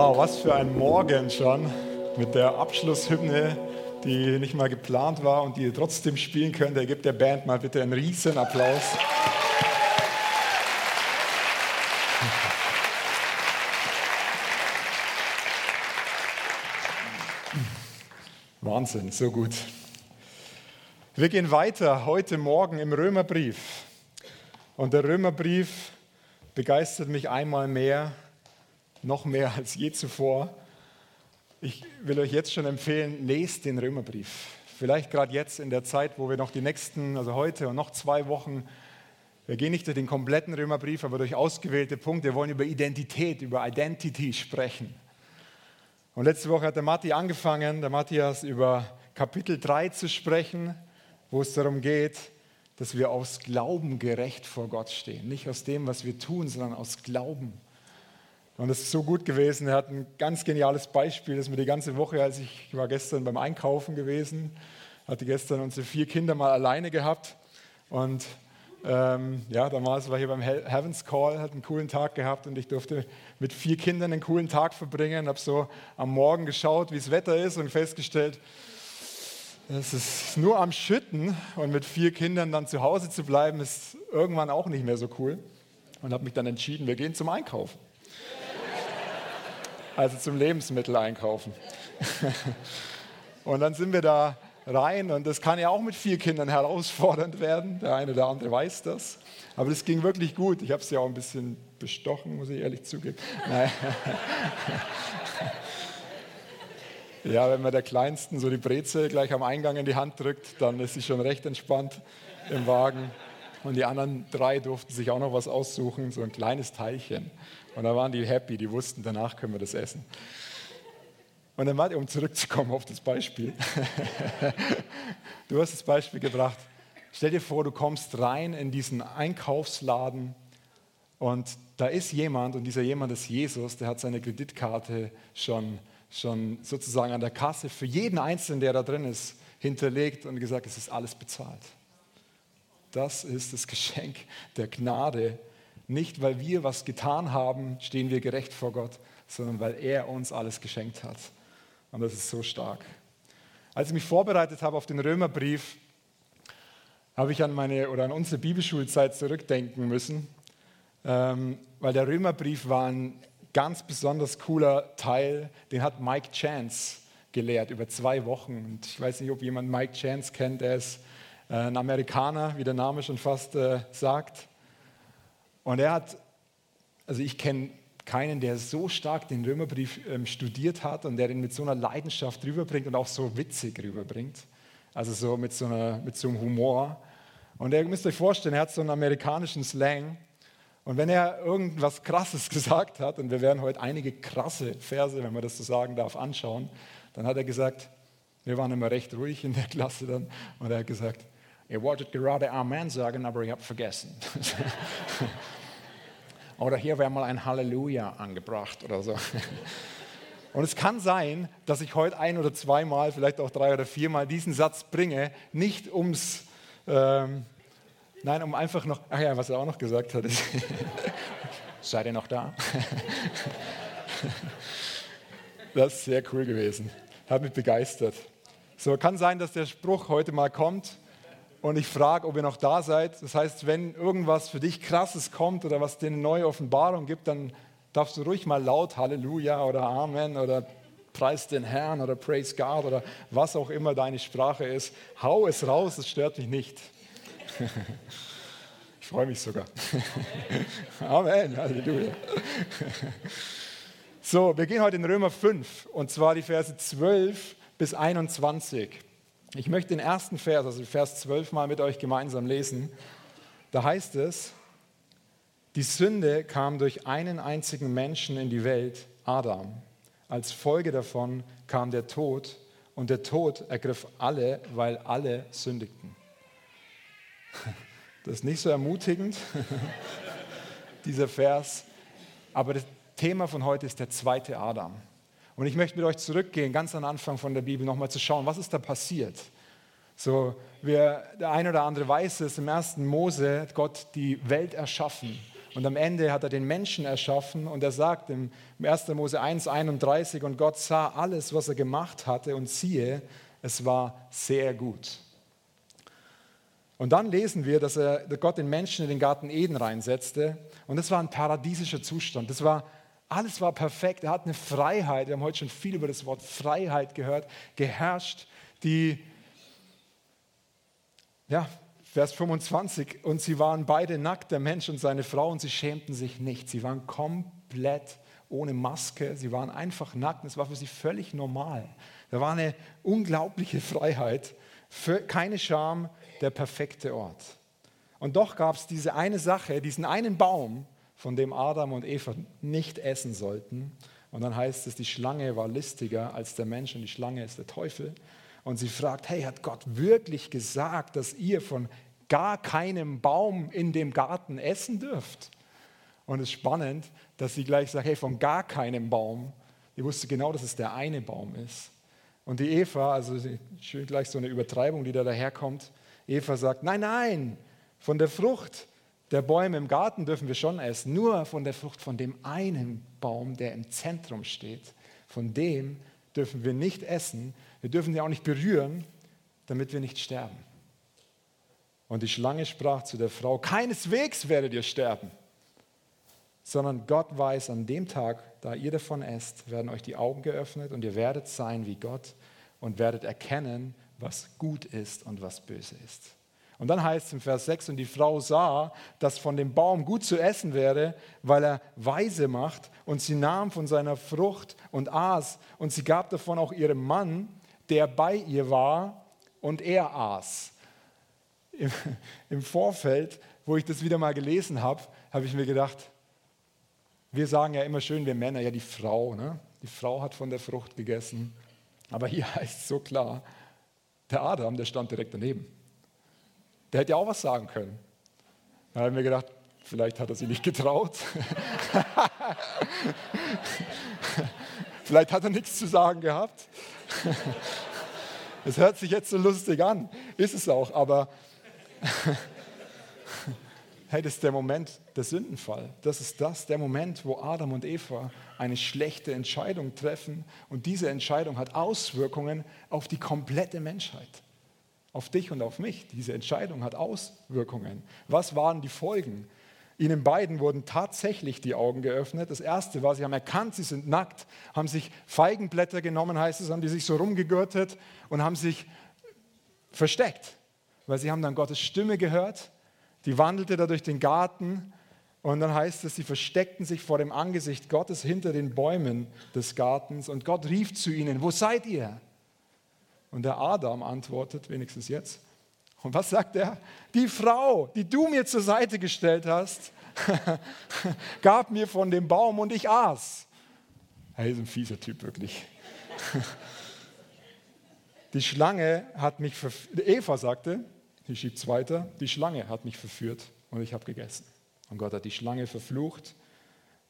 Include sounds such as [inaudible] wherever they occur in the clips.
Wow, was für ein Morgen schon mit der Abschlusshymne, die nicht mal geplant war und die ihr trotzdem spielen könnt. Er gibt der Band mal bitte einen riesen Applaus. Wahnsinn, so gut. Wir gehen weiter heute Morgen im Römerbrief. Und der Römerbrief begeistert mich einmal mehr noch mehr als je zuvor. Ich will euch jetzt schon empfehlen, lest den Römerbrief. Vielleicht gerade jetzt in der Zeit, wo wir noch die nächsten, also heute und noch zwei Wochen, wir gehen nicht durch den kompletten Römerbrief, aber durch ausgewählte Punkte. Wir wollen über Identität, über Identity sprechen. Und letzte Woche hat der Matti angefangen, der Matthias, über Kapitel 3 zu sprechen, wo es darum geht, dass wir aus Glauben gerecht vor Gott stehen. Nicht aus dem, was wir tun, sondern aus Glauben. Und es ist so gut gewesen. Er hat ein ganz geniales Beispiel, das mir die ganze Woche, als ich, ich war gestern beim Einkaufen gewesen, hatte gestern unsere vier Kinder mal alleine gehabt. Und ähm, ja, damals war ich hier beim Heavens Call, hat einen coolen Tag gehabt und ich durfte mit vier Kindern einen coolen Tag verbringen. Habe so am Morgen geschaut, wie das Wetter ist und festgestellt, es ist nur am Schütten und mit vier Kindern dann zu Hause zu bleiben, ist irgendwann auch nicht mehr so cool. Und habe mich dann entschieden, wir gehen zum Einkaufen also zum Lebensmittel einkaufen. und dann sind wir da rein und das kann ja auch mit vier Kindern herausfordernd werden. Der eine oder andere weiß das. Aber das ging wirklich gut. Ich habe ja auch ein bisschen bestochen, muss ich ehrlich zugeben. [laughs] ja, wenn man der Kleinsten so die Brezel gleich am Eingang in die Hand drückt, dann ist sie schon recht entspannt im Wagen. Und die anderen drei durften sich auch noch was aussuchen, so ein kleines Teilchen. Und da waren die happy, die wussten, danach können wir das essen. Und dann war, um zurückzukommen auf das Beispiel, [laughs] du hast das Beispiel gebracht. Stell dir vor, du kommst rein in diesen Einkaufsladen und da ist jemand und dieser jemand ist Jesus, der hat seine Kreditkarte schon, schon sozusagen an der Kasse für jeden Einzelnen, der da drin ist, hinterlegt und gesagt, es ist alles bezahlt. Das ist das Geschenk der Gnade, nicht, weil wir was getan haben, stehen wir gerecht vor Gott, sondern weil er uns alles geschenkt hat. Und das ist so stark. Als ich mich vorbereitet habe auf den Römerbrief, habe ich an meine oder an unsere Bibelschulzeit zurückdenken müssen, ähm, weil der Römerbrief war ein ganz besonders cooler Teil, den hat Mike Chance gelehrt über zwei Wochen. Und ich weiß nicht, ob jemand Mike Chance kennt, er ist äh, ein Amerikaner, wie der Name schon fast äh, sagt. Und er hat, also ich kenne keinen, der so stark den Römerbrief ähm, studiert hat und der ihn mit so einer Leidenschaft rüberbringt und auch so witzig rüberbringt. Also so mit so, einer, mit so einem Humor. Und ihr müsst euch vorstellen, er hat so einen amerikanischen Slang. Und wenn er irgendwas Krasses [laughs] gesagt hat, und wir werden heute einige krasse Verse, wenn man das so sagen darf, anschauen, dann hat er gesagt, wir waren immer recht ruhig in der Klasse dann, und er hat gesagt, ihr wolltet gerade Amen sagen, aber ihr habt vergessen. [laughs] Oder hier wäre mal ein Halleluja angebracht oder so. Und es kann sein, dass ich heute ein oder zweimal, vielleicht auch drei oder viermal diesen Satz bringe, nicht ums, ähm, nein, um einfach noch, ach ja, was er auch noch gesagt hat, ist, [laughs] seid ihr noch da? [laughs] das ist sehr cool gewesen, hat mich begeistert. So, kann sein, dass der Spruch heute mal kommt, und ich frage, ob ihr noch da seid. Das heißt, wenn irgendwas für dich Krasses kommt oder was dir eine neue Offenbarung gibt, dann darfst du ruhig mal laut Halleluja oder Amen oder Preis den Herrn oder Praise God oder was auch immer deine Sprache ist. Hau es raus, es stört mich nicht. [laughs] Ich freue mich sogar. [laughs] Amen, Halleluja. So, wir gehen heute in Römer 5 und zwar die Verse 12 bis 21. Ich möchte den ersten Vers, also Vers 12 mal mit euch gemeinsam lesen. Da heißt es, die Sünde kam durch einen einzigen Menschen in die Welt, Adam. Als Folge davon kam der Tod und der Tod ergriff alle, weil alle sündigten. Das ist nicht so ermutigend, [laughs] dieser Vers. Aber das Thema von heute ist der zweite Adam. Und ich möchte mit euch zurückgehen, ganz am Anfang von der Bibel, nochmal zu schauen, was ist da passiert. So, wir, der eine oder andere weiß es, im ersten Mose hat Gott die Welt erschaffen Und am Ende hat er den Menschen erschaffen und er sagt im 1. Mose 1, 31, und Gott sah alles, was er gemacht hatte und siehe, es war sehr gut. Und dann lesen wir, dass er, dass Gott den Menschen in den Garten Eden reinsetzte und das war ein paradiesischer Zustand. Das war, alles war perfekt. Er hat eine Freiheit, wir haben heute schon viel über das Wort Freiheit gehört, geherrscht, die, ja, Vers 25, und sie waren beide nackt, der Mensch und seine Frau, und sie schämten sich nicht. Sie waren komplett ohne Maske, sie waren einfach nackt, es war für sie völlig normal. Da war eine unglaubliche Freiheit, keine Scham, der perfekte Ort. Und doch gab es diese eine Sache, diesen einen Baum, von dem Adam und Eva nicht essen sollten. Und dann heißt es, die Schlange war listiger als der Mensch und die Schlange ist der Teufel. Und sie fragt, hey, hat Gott wirklich gesagt, dass ihr von gar keinem Baum in dem Garten essen dürft? Und es ist spannend, dass sie gleich sagt, hey, von gar keinem Baum. Die wusste genau, dass es der eine Baum ist. Und die Eva, also schön gleich so eine Übertreibung, die da daherkommt. Eva sagt, nein, nein, von der Frucht der Bäume im Garten dürfen wir schon essen, nur von der Frucht von dem einen Baum, der im Zentrum steht. Von dem dürfen wir nicht essen, wir dürfen sie auch nicht berühren, damit wir nicht sterben. Und die Schlange sprach zu der Frau, keineswegs werdet ihr sterben, sondern Gott weiß, an dem Tag, da ihr davon esst, werden euch die Augen geöffnet und ihr werdet sein wie Gott und werdet erkennen, was gut ist und was böse ist. Und dann heißt es im Vers 6, und die Frau sah, dass von dem Baum gut zu essen wäre, weil er weise macht, und sie nahm von seiner Frucht und aß, und sie gab davon auch ihrem Mann, der bei ihr war, und er aß. Im, im Vorfeld, wo ich das wieder mal gelesen habe, habe ich mir gedacht, wir sagen ja immer schön, wir Männer, ja die Frau, ne? die Frau hat von der Frucht gegessen. Aber hier [laughs] heißt es so klar, der Adam, der stand direkt daneben. Der hätte ja auch was sagen können. Da haben wir gedacht, vielleicht hat er sich nicht getraut. [laughs] vielleicht hat er nichts zu sagen gehabt. Es hört sich jetzt so lustig an, ist es auch, aber [laughs] hey, das ist der Moment der Sündenfall. Das ist das, der Moment, wo Adam und Eva eine schlechte Entscheidung treffen und diese Entscheidung hat Auswirkungen auf die komplette Menschheit auf dich und auf mich. Diese Entscheidung hat Auswirkungen. Was waren die Folgen? Ihnen beiden wurden tatsächlich die Augen geöffnet. Das erste war, sie haben erkannt, sie sind nackt, haben sich Feigenblätter genommen, heißt es, haben die sich so rumgegürtet und haben sich versteckt, weil sie haben dann Gottes Stimme gehört, die wandelte da durch den Garten und dann heißt es, sie versteckten sich vor dem Angesicht Gottes hinter den Bäumen des Gartens und Gott rief zu ihnen, wo seid ihr? Und der Adam antwortet, wenigstens jetzt. Und was sagt er? Die Frau, die du mir zur Seite gestellt hast, [laughs] gab mir von dem Baum und ich aß. Er ist ein fieser Typ, wirklich. [laughs] Die Schlange hat mich verführt. Eva sagte, die schiebt es weiter, die Schlange hat mich verführt und ich habe gegessen. Und Gott hat die Schlange verflucht.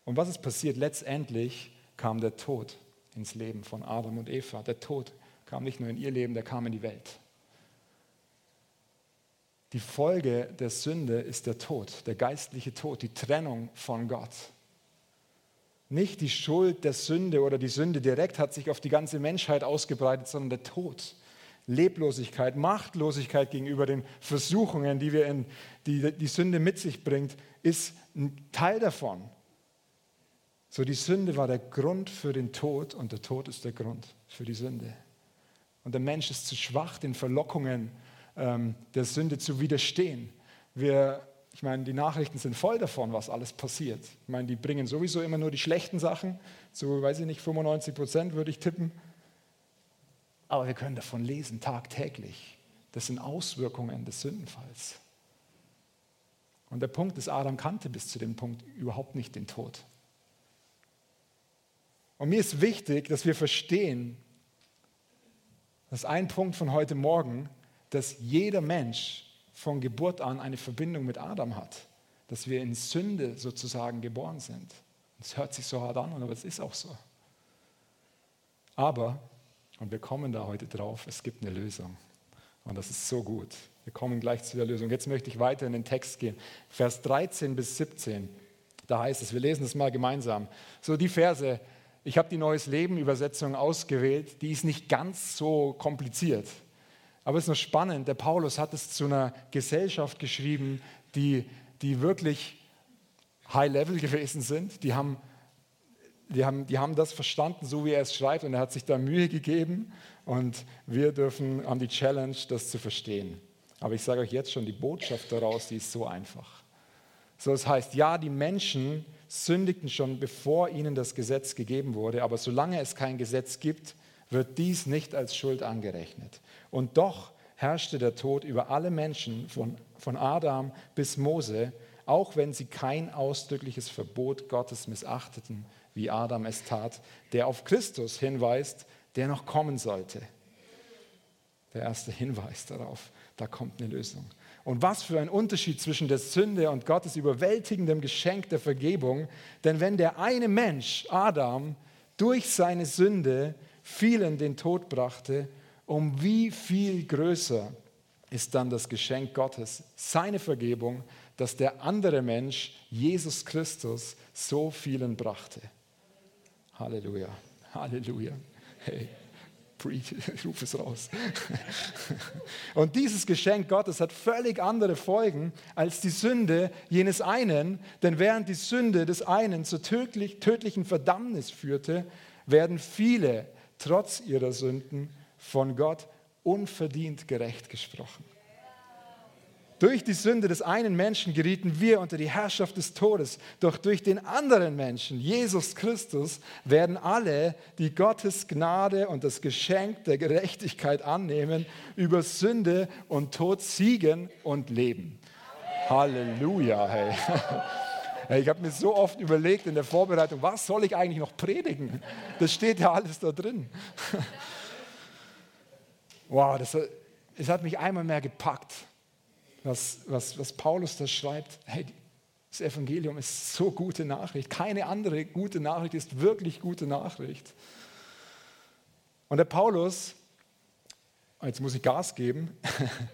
Und was ist passiert? Letztendlich kam der Tod ins Leben von Adam und Eva. Der Tod kam nicht nur in ihr Leben, der kam in die Welt. Die Folge der Sünde ist der Tod, der geistliche Tod, die Trennung von Gott. Nicht die Schuld der Sünde oder die Sünde direkt hat sich auf die ganze Menschheit ausgebreitet, sondern der Tod. Leblosigkeit, Machtlosigkeit gegenüber den Versuchungen, die, wir in, die die Sünde mit sich bringt, ist ein Teil davon. So die Sünde war der Grund für den Tod und der Tod ist der Grund für die Sünde. Und der Mensch ist zu schwach, den Verlockungen ähm, der Sünde zu widerstehen. Wir, ich meine, die Nachrichten sind voll davon, was alles passiert. Ich meine, die bringen sowieso immer nur die schlechten Sachen. So, weiß ich nicht, 95 Prozent würde ich tippen. Aber wir können davon lesen, tagtäglich. Das sind Auswirkungen des Sündenfalls. Und der Punkt ist, Adam kannte bis zu dem Punkt überhaupt nicht den Tod. Und mir ist wichtig, dass wir verstehen, das ist ein Punkt von heute Morgen, dass jeder Mensch von Geburt an eine Verbindung mit Adam hat. Dass wir in Sünde sozusagen geboren sind. Es hört sich so hart an, aber es ist auch so. Aber, und wir kommen da heute drauf, es gibt eine Lösung. Und das ist so gut. Wir kommen gleich zu der Lösung. Jetzt möchte ich weiter in den Text gehen. Vers 13 bis 17. Da heißt es, wir lesen es mal gemeinsam. So die Verse, ich habe die Neues Leben Übersetzung ausgewählt, die ist nicht ganz so kompliziert. Aber es ist noch spannend, der Paulus hat es zu einer Gesellschaft geschrieben, die, die wirklich High Level gewesen sind. Die haben, die, haben, die haben das verstanden, so wie er es schreibt, und er hat sich da Mühe gegeben. Und wir dürfen, haben die Challenge, das zu verstehen. Aber ich sage euch jetzt schon, die Botschaft daraus, die ist so einfach. So, das heißt, ja, die Menschen sündigten schon, bevor ihnen das Gesetz gegeben wurde, aber solange es kein Gesetz gibt, wird dies nicht als Schuld angerechnet. Und doch herrschte der Tod über alle Menschen von, von Adam bis Mose, auch wenn sie kein ausdrückliches Verbot Gottes missachteten, wie Adam es tat, der auf Christus hinweist, der noch kommen sollte. Der erste Hinweis darauf, da kommt eine Lösung. Und was für ein Unterschied zwischen der Sünde und Gottes überwältigendem Geschenk der Vergebung. Denn wenn der eine Mensch, Adam, durch seine Sünde vielen den Tod brachte, um wie viel größer ist dann das Geschenk Gottes, seine Vergebung, dass der andere Mensch, Jesus Christus, so vielen brachte. Halleluja, Halleluja. Hey. [laughs] Ich rufe es raus. [laughs] Und dieses Geschenk Gottes hat völlig andere Folgen als die Sünde jenes einen, denn während die Sünde des einen zur tödlich, tödlichen Verdammnis führte, werden viele trotz ihrer Sünden von Gott unverdient gerecht gesprochen. Durch die Sünde des einen Menschen gerieten wir unter die Herrschaft des Todes. Doch durch den anderen Menschen, Jesus Christus, werden alle, die Gottes Gnade und das Geschenk der Gerechtigkeit annehmen, über Sünde und Tod siegen und leben. Halleluja, hey. [laughs] Ich habe mir so oft überlegt in der Vorbereitung, was soll ich eigentlich noch predigen? Das steht ja alles da drin. [laughs] Wow, das, das hat mich einmal mehr gepackt was, was, was Paulus da schreibt, hey, das Evangelium ist so gute Nachricht. Keine andere gute Nachricht ist wirklich gute Nachricht. Und der Paulus, jetzt muss ich Gas geben,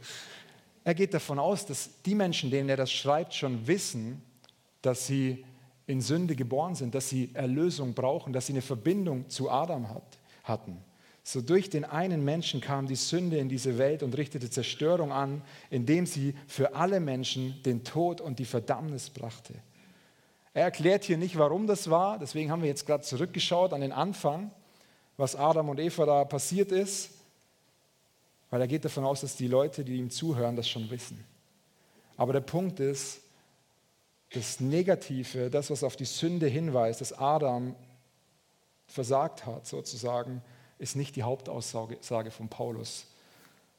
[laughs] er geht davon aus, dass die Menschen, denen er das schreibt, schon wissen, dass sie in Sünde geboren sind, dass sie Erlösung brauchen, dass sie eine Verbindung zu Adam hat, hatten. So durch den einen Menschen kam die Sünde in diese Welt und richtete Zerstörung an, indem sie für alle Menschen den Tod und die Verdammnis brachte. Er erklärt hier nicht, warum das war, deswegen haben wir jetzt gerade zurückgeschaut an den Anfang, was Adam und Eva da passiert ist, weil er geht davon aus, dass die Leute, die ihm zuhören, das schon wissen. Aber der Punkt ist, das Negative, das, was auf die Sünde hinweist, dass Adam versagt hat, sozusagen, ist nicht die Hauptaussage von Paulus,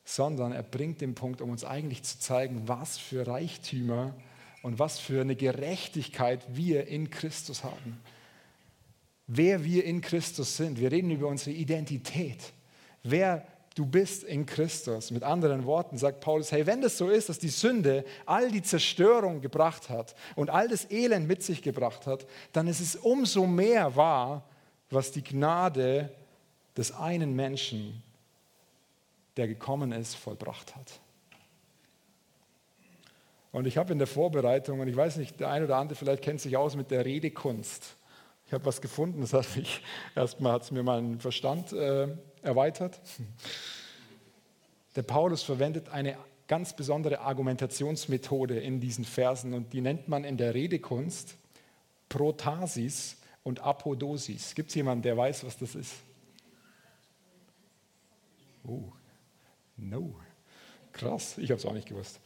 sondern er bringt den Punkt, um uns eigentlich zu zeigen, was für Reichtümer und was für eine Gerechtigkeit wir in Christus haben. Wer wir in Christus sind. Wir reden über unsere Identität. Wer du bist in Christus. Mit anderen Worten sagt Paulus, hey, wenn das so ist, dass die Sünde all die Zerstörung gebracht hat und all das Elend mit sich gebracht hat, dann ist es umso mehr wahr, was die Gnade des einen Menschen, der gekommen ist, vollbracht hat. Und ich habe in der Vorbereitung, und ich weiß nicht, der eine oder andere vielleicht kennt sich aus mit der Redekunst. Ich habe was gefunden, das hat mich, [laughs] erstmal hat es mir meinen Verstand äh, erweitert. Der Paulus verwendet eine ganz besondere Argumentationsmethode in diesen Versen und die nennt man in der Redekunst Protasis und Apodosis. Gibt es jemanden, der weiß, was das ist? Oh, no. Krass, ich habe es auch nicht gewusst.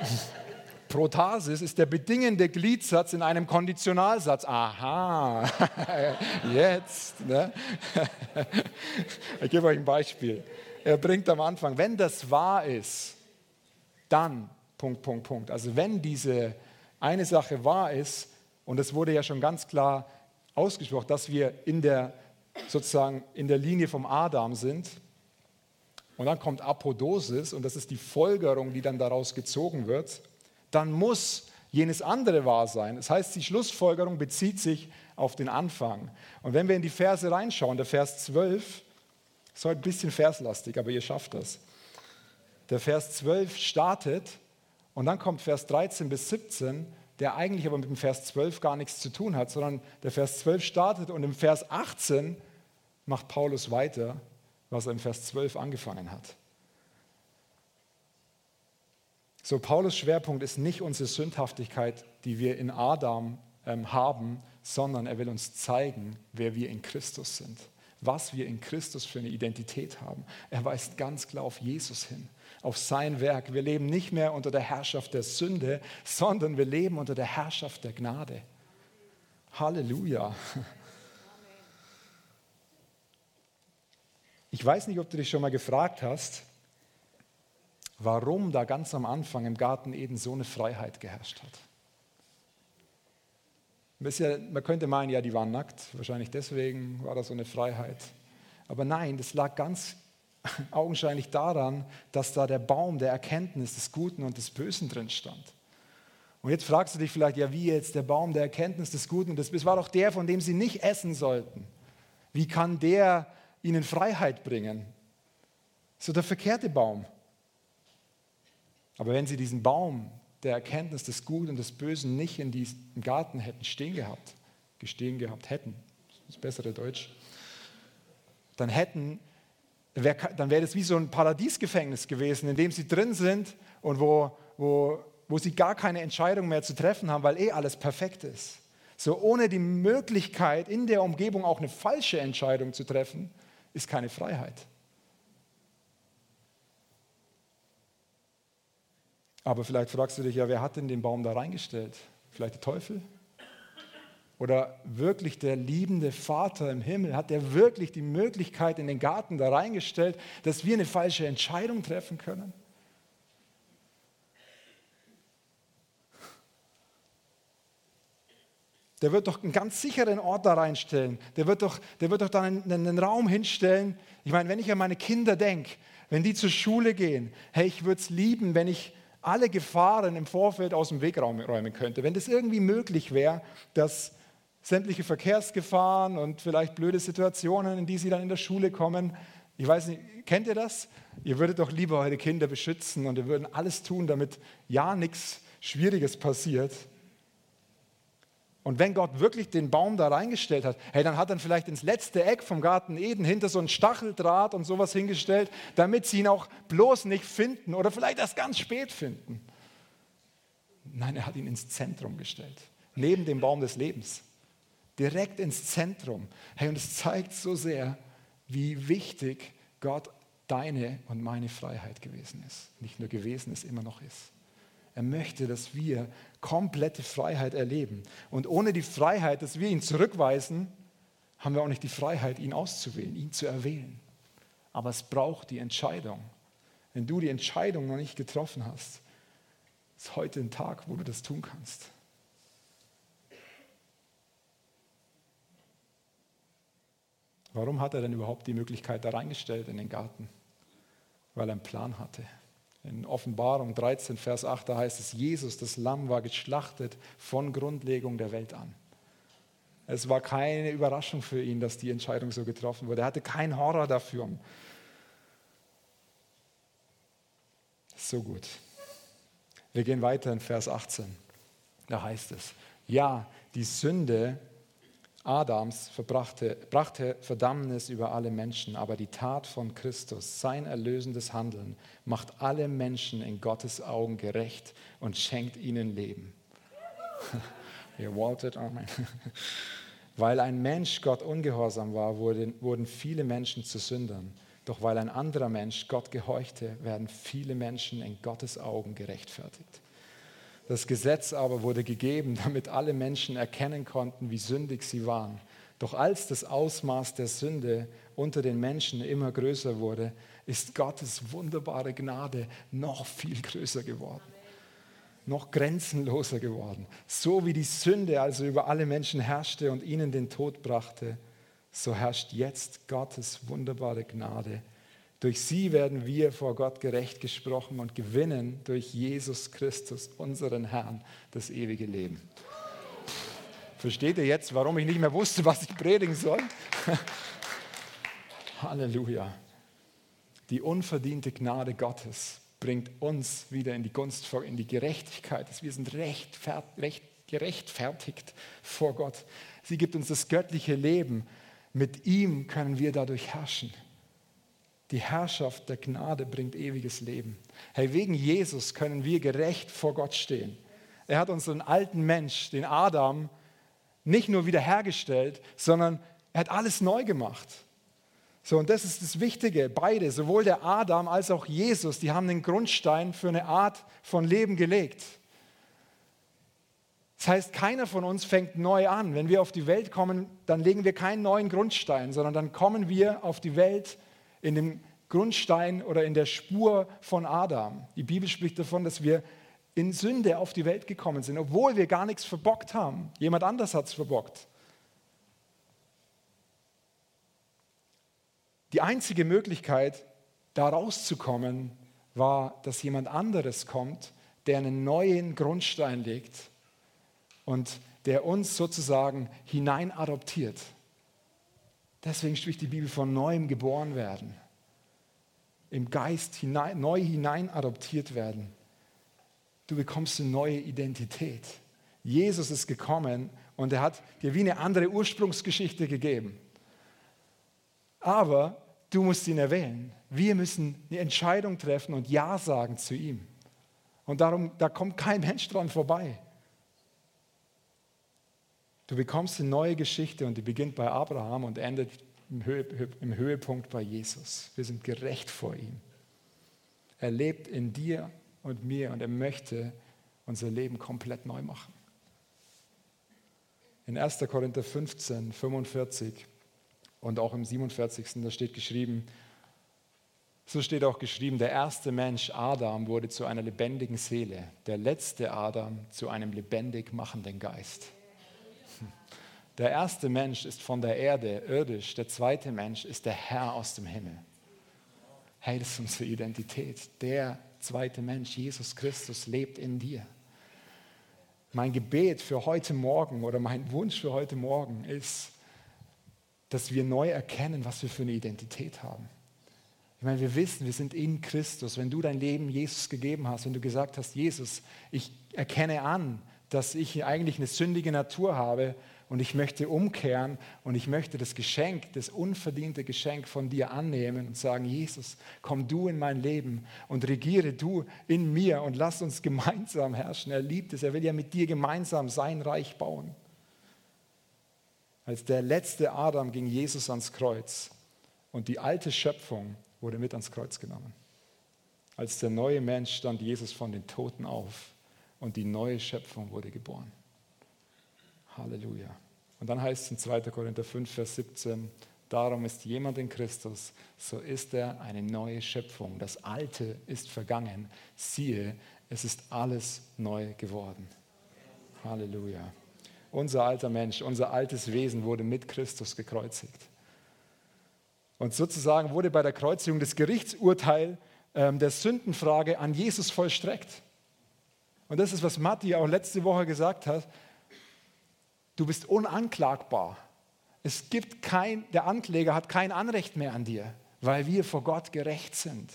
[laughs] Protasis ist der bedingende Gliedsatz in einem Konditionalsatz. Aha, [laughs] jetzt. Ne? [laughs] Ich gebe euch ein Beispiel. Er bringt am Anfang, wenn das wahr ist, dann, Punkt, Punkt, Punkt. Also wenn diese eine Sache wahr ist, und es wurde ja schon ganz klar ausgesprochen, dass wir in der, sozusagen in der Linie vom Adam sind, und dann kommt Apodosis und das ist die Folgerung, die dann daraus gezogen wird, dann muss jenes andere wahr sein. Das heißt, die Schlussfolgerung bezieht sich auf den Anfang. Und wenn wir in die Verse reinschauen, der Vers 12, ist heute ein bisschen verslastig, aber ihr schafft das. Der Vers 12 startet und dann kommt Vers 13 bis 17, der eigentlich aber mit dem Vers 12 gar nichts zu tun hat, sondern der Vers 12 startet und im Vers 18 macht Paulus weiter, was er im Vers 12 angefangen hat. So, Paulus Schwerpunkt ist nicht unsere Sündhaftigkeit, die wir in Adam ähm, haben, sondern er will uns zeigen, wer wir in Christus sind, was wir in Christus für eine Identität haben. Er weist ganz klar auf Jesus hin, auf sein Werk. Wir leben nicht mehr unter der Herrschaft der Sünde, sondern wir leben unter der Herrschaft der Gnade. Halleluja. Ich weiß nicht, ob du dich schon mal gefragt hast, warum da ganz am Anfang im Garten Eden so eine Freiheit geherrscht hat. Man könnte meinen, ja, die waren nackt, wahrscheinlich deswegen war da so eine Freiheit. Aber nein, das lag ganz [laughs] augenscheinlich daran, dass da der Baum der Erkenntnis des Guten und des Bösen drin stand. Und jetzt fragst du dich vielleicht, ja, wie jetzt der Baum der Erkenntnis des Guten und des Bösen? war doch der, von dem sie nicht essen sollten. Wie kann der ihnen Freiheit bringen? So der verkehrte Baum. Aber wenn sie diesen Baum der Erkenntnis des Guten und des Bösen nicht in diesem Garten hätten stehen gehabt, gestehen gehabt hätten, das bessere Deutsch, dann hätten, dann wäre das wie so ein Paradiesgefängnis gewesen, in dem sie drin sind und wo, wo, wo sie gar keine Entscheidung mehr zu treffen haben, weil eh alles perfekt ist. So ohne die Möglichkeit, in der Umgebung auch eine falsche Entscheidung zu treffen, ist keine Freiheit. Aber vielleicht fragst du dich ja, wer hat denn den Baum da reingestellt? Vielleicht der Teufel? Oder wirklich der liebende Vater im Himmel, hat er wirklich die Möglichkeit in den Garten da reingestellt, dass wir eine falsche Entscheidung treffen können? Der wird doch einen ganz sicheren Ort da reinstellen. Der wird doch, der wird doch da einen, einen Raum hinstellen. Ich meine, wenn ich an meine Kinder denke, wenn die zur Schule gehen, hey, ich würde es lieben, wenn ich alle Gefahren im Vorfeld aus dem Weg räumen könnte. Wenn das irgendwie möglich wäre, dass sämtliche Verkehrsgefahren und vielleicht blöde Situationen, in die sie dann in der Schule kommen, ich weiß nicht, kennt ihr das? Ihr würdet doch lieber eure Kinder beschützen und ihr würden alles tun, damit ja nichts Schwieriges passiert. Und wenn Gott wirklich den Baum da reingestellt hat, hey, dann hat er vielleicht ins letzte Eck vom Garten Eden hinter so ein Stacheldraht und sowas hingestellt, damit sie ihn auch bloß nicht finden oder vielleicht erst ganz spät finden. Nein, er hat ihn ins Zentrum gestellt, neben dem Baum des Lebens, direkt ins Zentrum. Hey, und es zeigt so sehr, wie wichtig Gott deine und meine Freiheit gewesen ist. Nicht nur gewesen ist, immer noch ist. Er möchte, dass wir komplette Freiheit erleben. Und ohne die Freiheit, dass wir ihn zurückweisen, haben wir auch nicht die Freiheit, ihn auszuwählen, ihn zu erwählen. Aber es braucht die Entscheidung. Wenn du die Entscheidung noch nicht getroffen hast, ist heute ein Tag, wo du das tun kannst. Warum hat er denn überhaupt die Möglichkeit da reingestellt in den Garten? Weil er einen Plan hatte. In Offenbarung 13, Vers 8, da heißt es, Jesus, das Lamm, war geschlachtet von Grundlegung der Welt an. Es war keine Überraschung für ihn, dass die Entscheidung so getroffen wurde. Er hatte keinen Horror dafür. So gut. Wir gehen weiter in Vers 18. Da heißt es, ja, die Sünde Adams verbrachte, brachte Verdammnis über alle Menschen, aber die Tat von Christus, sein erlösendes Handeln, macht alle Menschen in Gottes Augen gerecht und schenkt ihnen Leben. [laughs] Ihr wolltet, Amen. [laughs] Weil ein Mensch Gott ungehorsam war, wurden, wurden viele Menschen zu Sündern. Doch weil ein anderer Mensch Gott gehorchte, werden viele Menschen in Gottes Augen gerechtfertigt. Das Gesetz aber wurde gegeben, damit alle Menschen erkennen konnten, wie sündig sie waren. Doch als das Ausmaß der Sünde unter den Menschen immer größer wurde, ist Gottes wunderbare Gnade noch viel größer geworden, noch grenzenloser geworden. So wie die Sünde also über alle Menschen herrschte und ihnen den Tod brachte, so herrscht jetzt Gottes wunderbare Gnade durch sie werden wir vor Gott gerecht gesprochen und gewinnen durch Jesus Christus, unseren Herrn, das ewige Leben. Versteht ihr jetzt, warum ich nicht mehr wusste, was ich predigen soll? [laughs] Halleluja. Die unverdiente Gnade Gottes bringt uns wieder in die Gunst, in die Gerechtigkeit. Wir sind recht, recht, gerechtfertigt vor Gott. Sie gibt uns das göttliche Leben. Mit ihm können wir dadurch herrschen. Die Herrschaft der Gnade bringt ewiges Leben. Hey, wegen Jesus können wir gerecht vor Gott stehen. Er hat unseren alten Mensch, den Adam, nicht nur wiederhergestellt, sondern er hat alles neu gemacht. So, und das ist das Wichtige. Beide, sowohl der Adam als auch Jesus, die haben den Grundstein für eine Art von Leben gelegt. Das heißt, keiner von uns fängt neu an. Wenn wir auf die Welt kommen, dann legen wir keinen neuen Grundstein, sondern dann kommen wir auf die Welt in dem Grundstein oder in der Spur von Adam. Die Bibel spricht davon, dass wir in Sünde auf die Welt gekommen sind, obwohl wir gar nichts verbockt haben. Jemand anders hat es verbockt. Die einzige Möglichkeit, da rauszukommen, war, dass jemand anderes kommt, der einen neuen Grundstein legt und der uns sozusagen hinein adoptiert. Deswegen spricht die Bibel von neuem geboren werden, im Geist hinein, neu hinein adoptiert werden. Du bekommst eine neue Identität. Jesus ist gekommen und er hat dir wie eine andere Ursprungsgeschichte gegeben. Aber du musst ihn erwählen. Wir müssen eine Entscheidung treffen und Ja sagen zu ihm. Und darum, da kommt kein Mensch dran vorbei. Du bekommst eine neue Geschichte und die beginnt bei Abraham und endet im, Höhe, im Höhepunkt bei Jesus. Wir sind gerecht vor ihm. Er lebt in dir und mir und er möchte unser Leben komplett neu machen. In 1. Korinther 15, 45 und auch im 47. da steht geschrieben, so steht auch geschrieben, der erste Mensch, Adam, wurde zu einer lebendigen Seele, der letzte Adam zu einem lebendig machenden Geist. Der erste Mensch ist von der Erde, irdisch, der zweite Mensch ist der Herr aus dem Himmel. Hey, das ist unsere Identität. Der zweite Mensch, Jesus Christus, lebt in dir. Mein Gebet für heute Morgen oder mein Wunsch für heute Morgen ist, dass wir neu erkennen, was wir für eine Identität haben. Ich meine, wir wissen, wir sind in Christus. Wenn du dein Leben Jesus gegeben hast, wenn du gesagt hast, Jesus, ich erkenne an, dass ich eigentlich eine sündige Natur habe und ich möchte umkehren und ich möchte das Geschenk, das unverdiente Geschenk von dir annehmen und sagen, Jesus, komm du in mein Leben und regiere du in mir und lass uns gemeinsam herrschen. Er liebt es, er will ja mit dir gemeinsam sein Reich bauen. Als der letzte Adam ging Jesus ans Kreuz und die alte Schöpfung wurde mit ans Kreuz genommen. Als der neue Mensch stand Jesus von den Toten auf und die neue Schöpfung wurde geboren. Halleluja. Und dann heißt es in 2. Korinther 5, Vers 17, darum ist jemand in Christus, so ist er eine neue Schöpfung. Das Alte ist vergangen. Siehe, es ist alles neu geworden. Halleluja. Unser alter Mensch, unser altes Wesen wurde mit Christus gekreuzigt. Und sozusagen wurde bei der Kreuzigung das Gerichtsurteil ähm, der Sündenfrage an Jesus vollstreckt. Und das ist, was Matti auch letzte Woche gesagt hat. Du bist unanklagbar. Es gibt kein, der Ankläger hat kein Anrecht mehr an dir, weil wir vor Gott gerecht sind.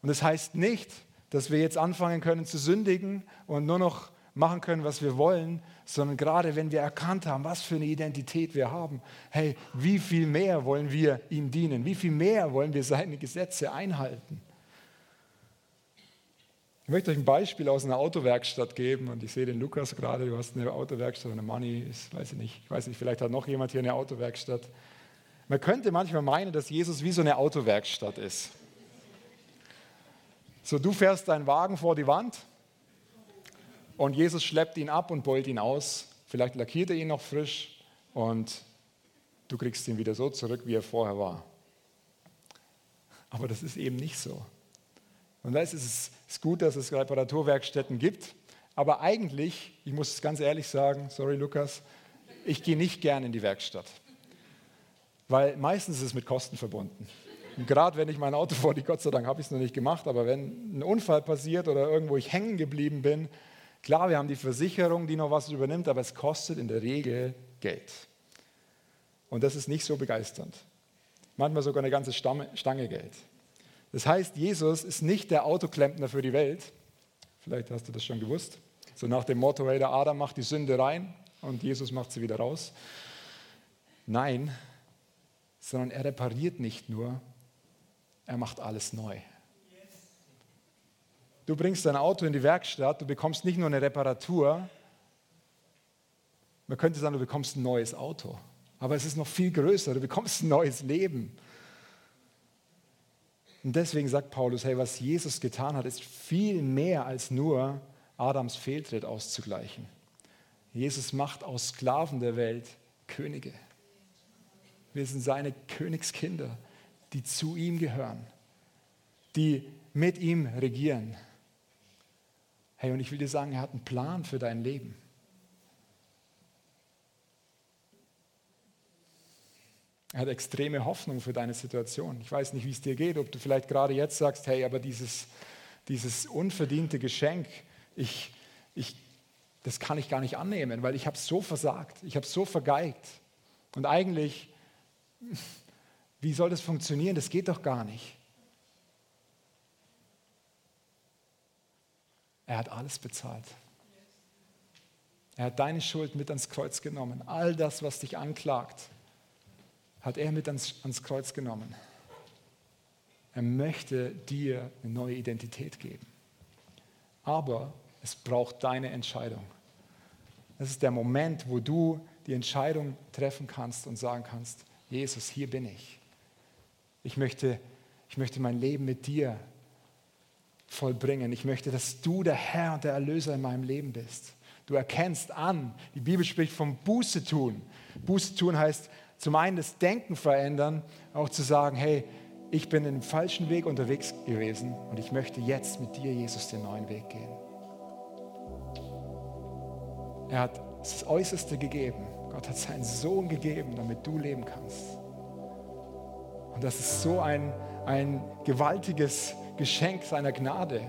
Und das heißt nicht, dass wir jetzt anfangen können zu sündigen und nur noch machen können, was wir wollen, sondern gerade wenn wir erkannt haben, was für eine Identität wir haben, hey, wie viel mehr wollen wir ihm dienen? Wie viel mehr wollen wir seine Gesetze einhalten? Ich möchte euch ein Beispiel aus einer Autowerkstatt geben und ich sehe den Lukas gerade, du hast eine Autowerkstatt, eine Money, ist, weiß ich nicht, ich weiß nicht, vielleicht hat noch jemand hier eine Autowerkstatt. Man könnte manchmal meinen, dass Jesus wie so eine Autowerkstatt ist. So, du fährst deinen Wagen vor die Wand und Jesus schleppt ihn ab und beult ihn aus. Vielleicht lackiert er ihn noch frisch und du kriegst ihn wieder so zurück, wie er vorher war. Aber das ist eben nicht so. Und da ist es ist gut, dass es Reparaturwerkstätten gibt. Aber eigentlich, ich muss es ganz ehrlich sagen, sorry Lukas, ich gehe nicht gern in die Werkstatt. Weil meistens ist es mit Kosten verbunden. Und gerade wenn ich mein Auto vor die, Gott sei Dank habe ich es noch nicht gemacht, aber wenn ein Unfall passiert oder irgendwo ich hängen geblieben bin, klar, wir haben die Versicherung, die noch was übernimmt, aber es kostet in der Regel Geld. Und das ist nicht so begeisternd. Manchmal sogar eine ganze Stange Geld. Das heißt, Jesus ist nicht der Autoklempner für die Welt, vielleicht hast du das schon gewusst, So nach dem Motto, hey, der Adam macht die Sünde rein und Jesus macht sie wieder raus. Nein, sondern er repariert nicht nur, er macht alles neu. Du bringst dein Auto in die Werkstatt, du bekommst nicht nur eine Reparatur, man könnte sagen, du bekommst ein neues Auto. Aber es ist noch viel größer, du bekommst ein neues Leben. Und deswegen sagt Paulus, hey, was Jesus getan hat, ist viel mehr als nur Adams Fehltritt auszugleichen. Jesus macht aus Sklaven der Welt Könige. Wir sind seine Königskinder, die zu ihm gehören, die mit ihm regieren. Hey, und ich will dir sagen, er hat einen Plan für dein Leben. Er hat extreme Hoffnung für deine Situation. Ich weiß nicht, wie es dir geht, ob du vielleicht gerade jetzt sagst, hey, aber dieses, dieses unverdiente Geschenk, ich, ich, das kann ich gar nicht annehmen, weil ich habe so versagt, ich habe so vergeigt. Und eigentlich, wie soll das funktionieren? Das geht doch gar nicht. Er hat alles bezahlt. Er hat deine Schuld mit ans Kreuz genommen. All das, was dich anklagt, hat er mit ans, ans Kreuz genommen. Er möchte dir eine neue Identität geben. Aber es braucht deine Entscheidung. Das ist der Moment, wo du die Entscheidung treffen kannst und sagen kannst, Jesus, hier bin ich. Ich möchte, ich möchte mein Leben mit dir vollbringen. Ich möchte, dass du der Herr und der Erlöser in meinem Leben bist. Du erkennst an, die Bibel spricht vom Buße tun. Buße tun heißt zum einen das Denken verändern, auch zu sagen, hey, ich bin in dem falschen Weg unterwegs gewesen und ich möchte jetzt mit dir, Jesus, den neuen Weg gehen. Er hat das Äußerste gegeben. Gott hat seinen Sohn gegeben, damit du leben kannst. Und das ist so ein, ein gewaltiges Geschenk seiner Gnade.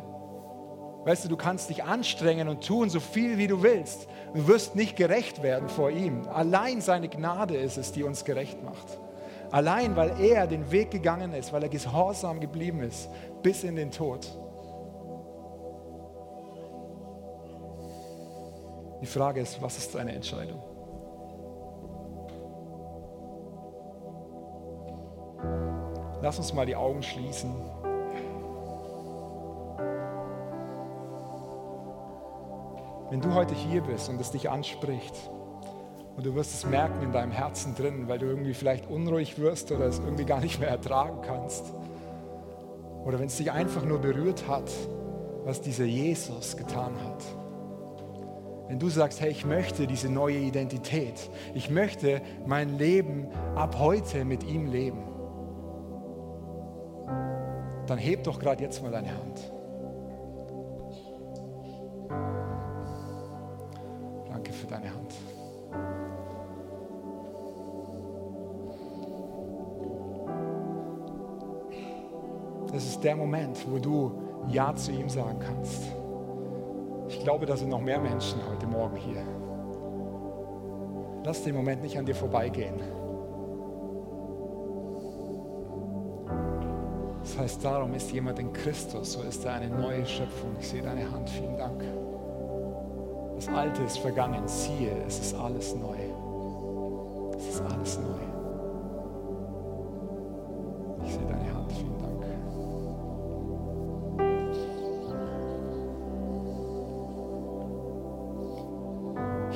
Weißt du, du kannst dich anstrengen und tun so viel, wie du willst. Du wirst nicht gerecht werden vor ihm. Allein seine Gnade ist es, die uns gerecht macht. Allein, weil er den Weg gegangen ist, weil er gehorsam geblieben ist, bis in den Tod. Die Frage ist, was ist deine Entscheidung? Lass uns mal die Augen schließen. Wenn du heute hier bist und es dich anspricht und du wirst es merken in deinem Herzen drin, weil du irgendwie vielleicht unruhig wirst oder es irgendwie gar nicht mehr ertragen kannst. Oder wenn es dich einfach nur berührt hat, was dieser Jesus getan hat. Wenn du sagst, hey, ich möchte diese neue Identität, ich möchte mein Leben ab heute mit ihm leben, dann heb doch gerade jetzt mal deine Hand. Ist der Moment, wo du Ja zu ihm sagen kannst. Ich glaube, da sind noch mehr Menschen heute Morgen hier. Lass den Moment nicht an dir vorbeigehen. Das heißt, darum ist jemand in Christus, so ist er eine neue Schöpfung. Ich sehe deine Hand, vielen Dank. Das Alte ist vergangen, siehe, es ist alles neu. Es ist alles neu.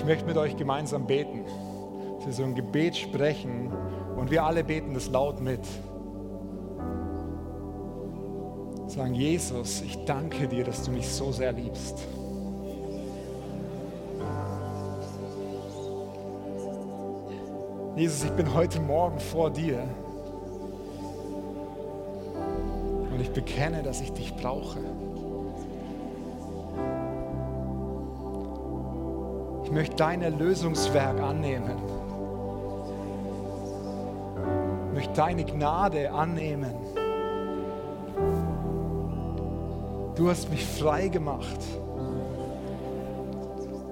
Ich möchte mit euch gemeinsam beten, dass wir so ein Gebet sprechen und wir alle beten das laut mit. Sagen, Jesus, ich danke dir, dass du mich so sehr liebst. Jesus, ich bin heute Morgen vor dir und ich bekenne, dass ich dich brauche. Möchte dein Erlösungswerk annehmen. Ich möchte deine Gnade annehmen. Du hast mich frei gemacht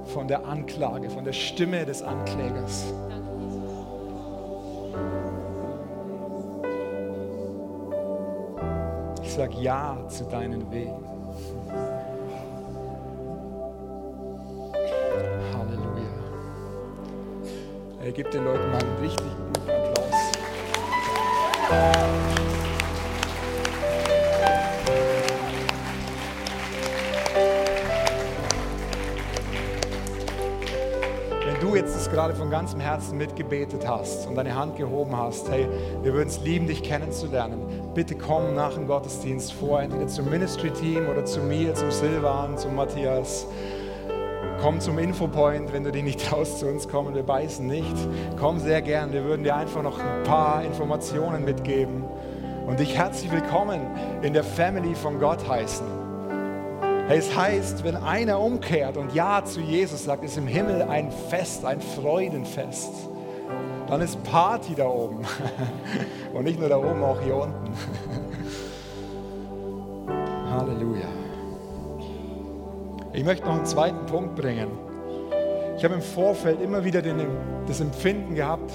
von der Anklage, von der Stimme des Anklägers. Ich sage Ja zu deinen Wegen. Hey, gib den Leuten mal einen richtig guten Applaus. Wenn du jetzt das gerade von ganzem Herzen mitgebetet hast und deine Hand gehoben hast, hey, wir würden es lieben, dich kennenzulernen. Bitte komm nach dem Gottesdienst vor, entweder zum Ministry-Team oder zu mir, zum Silvan, zum Matthias. Komm zum Infopoint, wenn du dich nicht [laughs] traust, zu uns kommen. Wir beißen nicht. Komm sehr gern. Wir würden dir einfach noch ein paar Informationen mitgeben und dich herzlich willkommen in der Family von Gott heißen. Es heißt, wenn einer umkehrt und Ja zu Jesus sagt, ist im Himmel ein Fest, ein Freudenfest. Dann ist Party da oben. [laughs] Und nicht nur da oben, auch hier unten. [laughs] Halleluja. Ich möchte noch einen zweiten Punkt bringen. Ich habe im Vorfeld immer wieder den, das Empfinden gehabt,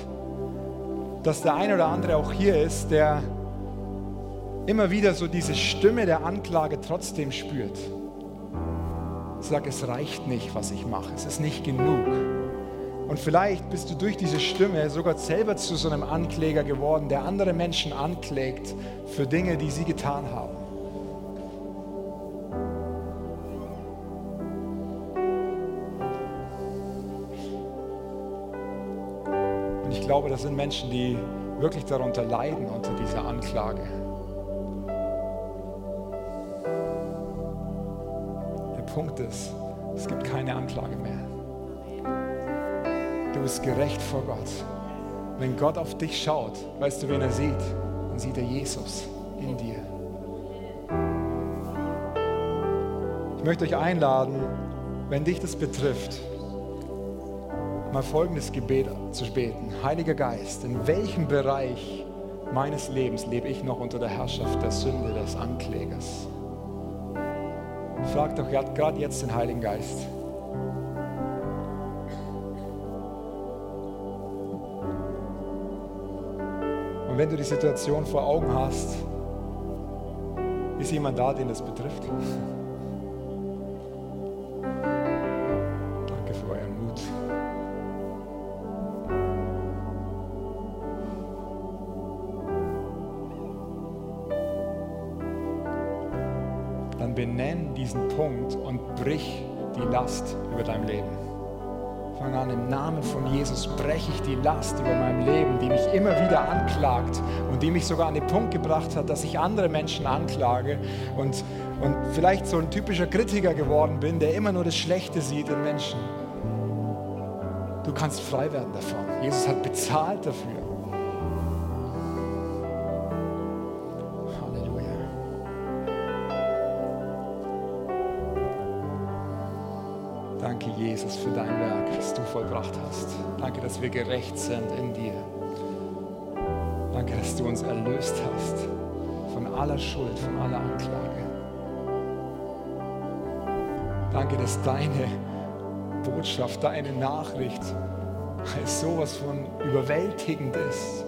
dass der eine oder andere auch hier ist, der immer wieder so diese Stimme der Anklage trotzdem spürt. Ich sage, es reicht nicht, was ich mache, es ist nicht genug. Und vielleicht bist du durch diese Stimme sogar selber zu so einem Ankläger geworden, der andere Menschen anklägt für Dinge, die sie getan haben. Glaube, das sind Menschen, die wirklich darunter leiden, unter dieser Anklage. Der Punkt ist, es gibt keine Anklage mehr. Du bist gerecht vor Gott. Wenn Gott auf dich schaut, weißt du, wen er sieht? Dann sieht er Jesus in dir. Ich möchte euch einladen, wenn dich das betrifft, mal folgendes Gebet zu beten. Heiliger Geist, in welchem Bereich meines Lebens lebe ich noch unter der Herrschaft der Sünde, des Anklägers? Frag doch gerade jetzt den Heiligen Geist. Und wenn du die Situation vor Augen hast, ist jemand da, den das betrifft? Last über dein Leben. Fang an, im Namen von Jesus breche ich die Last über mein Leben, die mich immer wieder anklagt und die mich sogar an den Punkt gebracht hat, dass ich andere Menschen anklage und, und vielleicht so ein typischer Kritiker geworden bin, der immer nur das Schlechte sieht in Menschen. Du kannst frei werden davon. Jesus hat bezahlt dafür. Danke, Jesus, für dein Werk, das du vollbracht hast. Danke, dass wir gerecht sind in dir. Danke, dass du uns erlöst hast von aller Schuld, von aller Anklage. Danke, dass deine Botschaft, deine Nachricht sowas von überwältigend ist.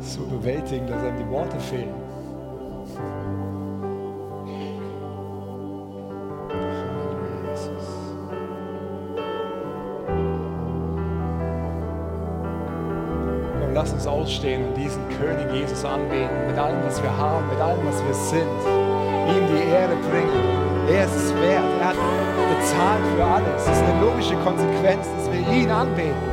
So überwältigend, dass einem die Worte fehlen. Ausstehen und diesen König Jesus anbeten, mit allem, was wir haben, mit allem, was wir sind. Ihm die Ehre bringen. Er ist es wert. Er hat bezahlt für alles. Es ist eine logische Konsequenz, dass wir ihn anbeten.